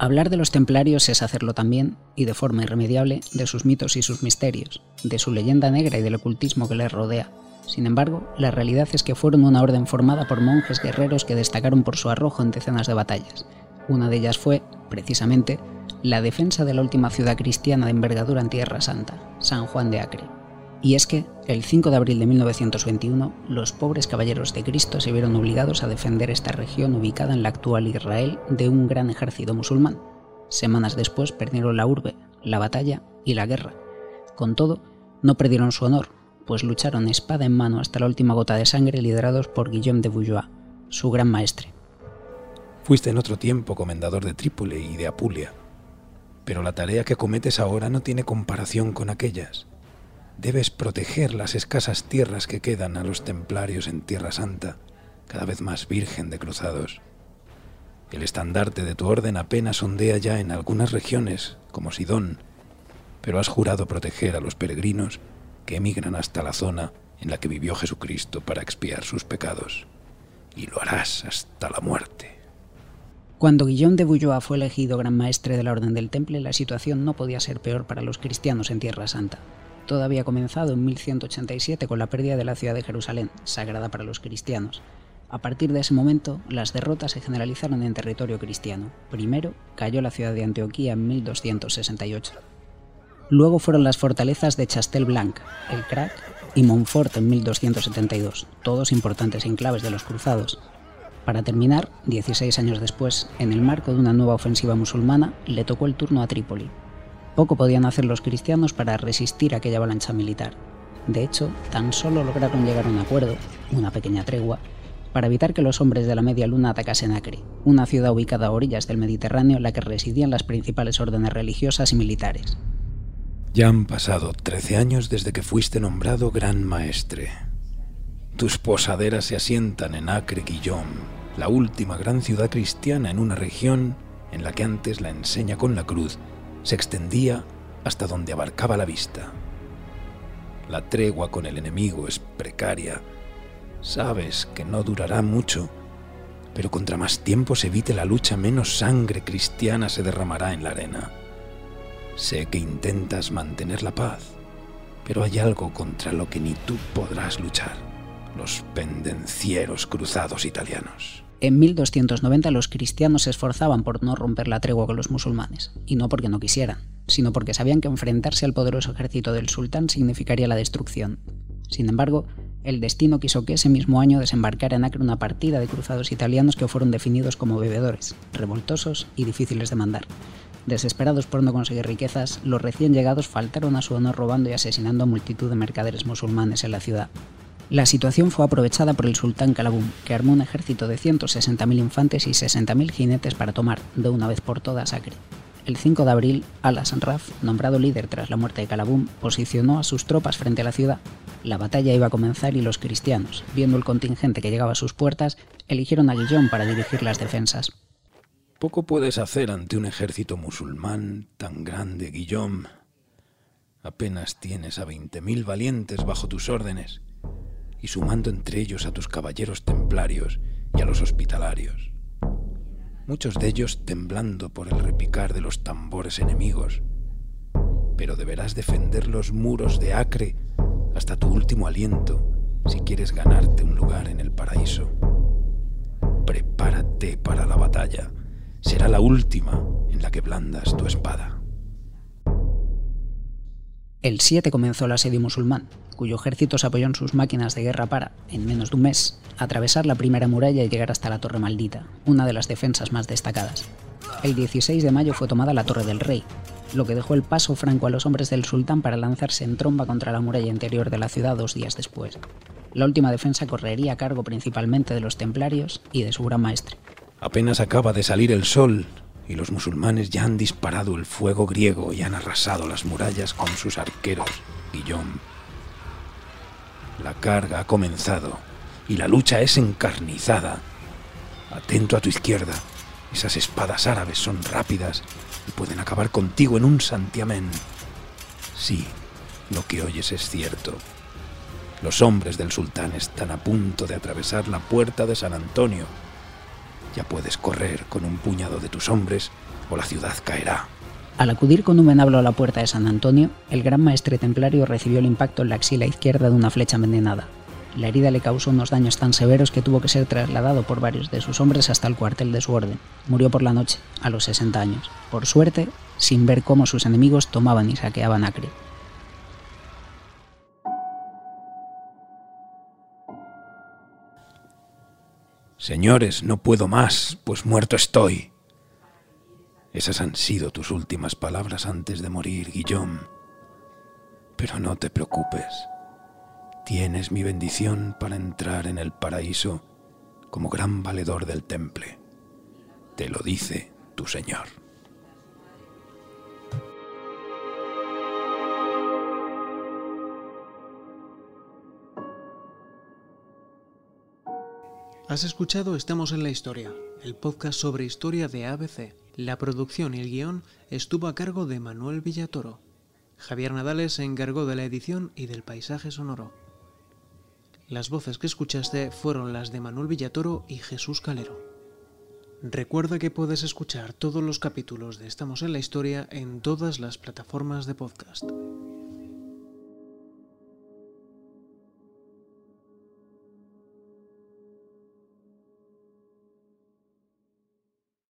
Hablar de los templarios es hacerlo también, y de forma irremediable, de sus mitos y sus misterios, de su leyenda negra y del ocultismo que les rodea. Sin embargo, la realidad es que fueron una orden formada por monjes guerreros que destacaron por su arrojo en decenas de batallas. Una de ellas fue, precisamente, la defensa de la última ciudad cristiana de envergadura en Tierra Santa, San Juan de Acre. Y es que, el 5 de abril de 1921, los pobres caballeros de Cristo se vieron obligados a defender esta región ubicada en la actual Israel de un gran ejército musulmán. Semanas después perdieron la urbe, la batalla y la guerra. Con todo, no perdieron su honor, pues lucharon espada en mano hasta la última gota de sangre liderados por Guillaume de Bouillois, su gran maestre. Fuiste en otro tiempo comendador de Trípoli y de Apulia, pero la tarea que cometes ahora no tiene comparación con aquellas debes proteger las escasas tierras que quedan a los templarios en Tierra Santa, cada vez más virgen de cruzados. El estandarte de tu orden apenas ondea ya en algunas regiones, como Sidón, pero has jurado proteger a los peregrinos que emigran hasta la zona en la que vivió Jesucristo para expiar sus pecados, y lo harás hasta la muerte. Cuando Guillaume de Bouillois fue elegido gran maestre de la Orden del Temple, la situación no podía ser peor para los cristianos en Tierra Santa. Todo había comenzado en 1187 con la pérdida de la ciudad de Jerusalén, sagrada para los cristianos. A partir de ese momento, las derrotas se generalizaron en territorio cristiano. Primero, cayó la ciudad de Antioquía en 1268. Luego fueron las fortalezas de Chastelblanc, el Crac y Montfort en 1272, todos importantes enclaves de los cruzados. Para terminar, 16 años después, en el marco de una nueva ofensiva musulmana, le tocó el turno a Trípoli, poco podían hacer los cristianos para resistir aquella avalancha militar. De hecho, tan solo lograron llegar a un acuerdo, una pequeña tregua, para evitar que los hombres de la Media Luna atacasen Acre, una ciudad ubicada a orillas del Mediterráneo en la que residían las principales órdenes religiosas y militares. Ya han pasado 13 años desde que fuiste nombrado Gran Maestre. Tus posaderas se asientan en Acre Guillaume, la última gran ciudad cristiana en una región en la que antes la enseña con la cruz se extendía hasta donde abarcaba la vista. La tregua con el enemigo es precaria. Sabes que no durará mucho, pero contra más tiempo se evite la lucha, menos sangre cristiana se derramará en la arena. Sé que intentas mantener la paz, pero hay algo contra lo que ni tú podrás luchar, los pendencieros cruzados italianos. En 1290 los cristianos se esforzaban por no romper la tregua con los musulmanes, y no porque no quisieran, sino porque sabían que enfrentarse al poderoso ejército del sultán significaría la destrucción. Sin embargo, el destino quiso que ese mismo año desembarcara en Acre una partida de cruzados italianos que fueron definidos como bebedores, revoltosos y difíciles de mandar. Desesperados por no conseguir riquezas, los recién llegados faltaron a su honor robando y asesinando a multitud de mercaderes musulmanes en la ciudad, la situación fue aprovechada por el sultán Calabum, que armó un ejército de 160.000 infantes y 60.000 jinetes para tomar, de una vez por todas, Acre. El 5 de abril, Al-Hassan Raf, nombrado líder tras la muerte de Calabum, posicionó a sus tropas frente a la ciudad. La batalla iba a comenzar y los cristianos, viendo el contingente que llegaba a sus puertas, eligieron a Guillón para dirigir las defensas. Poco puedes hacer ante un ejército musulmán tan grande, Guillaume. Apenas tienes a 20.000 valientes bajo tus órdenes y sumando entre ellos a tus caballeros templarios y a los hospitalarios. Muchos de ellos temblando por el repicar de los tambores enemigos. Pero deberás defender los muros de Acre hasta tu último aliento si quieres ganarte un lugar en el paraíso. Prepárate para la batalla. Será la última en la que blandas tu espada. El 7 comenzó el asedio musulmán, cuyo ejército se apoyó en sus máquinas de guerra para, en menos de un mes, atravesar la primera muralla y llegar hasta la Torre Maldita, una de las defensas más destacadas. El 16 de mayo fue tomada la Torre del Rey, lo que dejó el paso franco a los hombres del sultán para lanzarse en tromba contra la muralla interior de la ciudad dos días después. La última defensa correría a cargo principalmente de los templarios y de su gran maestre. Apenas acaba de salir el sol y los musulmanes ya han disparado el fuego griego y han arrasado las murallas con sus arqueros, Guillón. La carga ha comenzado y la lucha es encarnizada. Atento a tu izquierda. Esas espadas árabes son rápidas y pueden acabar contigo en un santiamén. Sí, lo que oyes es cierto. Los hombres del sultán están a punto de atravesar la puerta de San Antonio. Ya puedes correr con un puñado de tus hombres o la ciudad caerá. Al acudir con un venablo a la puerta de San Antonio, el gran maestre templario recibió el impacto en la axila izquierda de una flecha envenenada. La herida le causó unos daños tan severos que tuvo que ser trasladado por varios de sus hombres hasta el cuartel de su orden. Murió por la noche, a los 60 años. Por suerte, sin ver cómo sus enemigos tomaban y saqueaban Acre. Señores, no puedo más, pues muerto estoy. Esas han sido tus últimas palabras antes de morir, Guillaume. Pero no te preocupes. Tienes mi bendición para entrar en el paraíso como gran valedor del temple. Te lo dice tu Señor. Has escuchado Estamos en la Historia, el podcast sobre historia de ABC. La producción y el guion estuvo a cargo de Manuel Villatoro. Javier Nadales se encargó de la edición y del paisaje sonoro. Las voces que escuchaste fueron las de Manuel Villatoro y Jesús Calero. Recuerda que puedes escuchar todos los capítulos de Estamos en la Historia en todas las plataformas de podcast.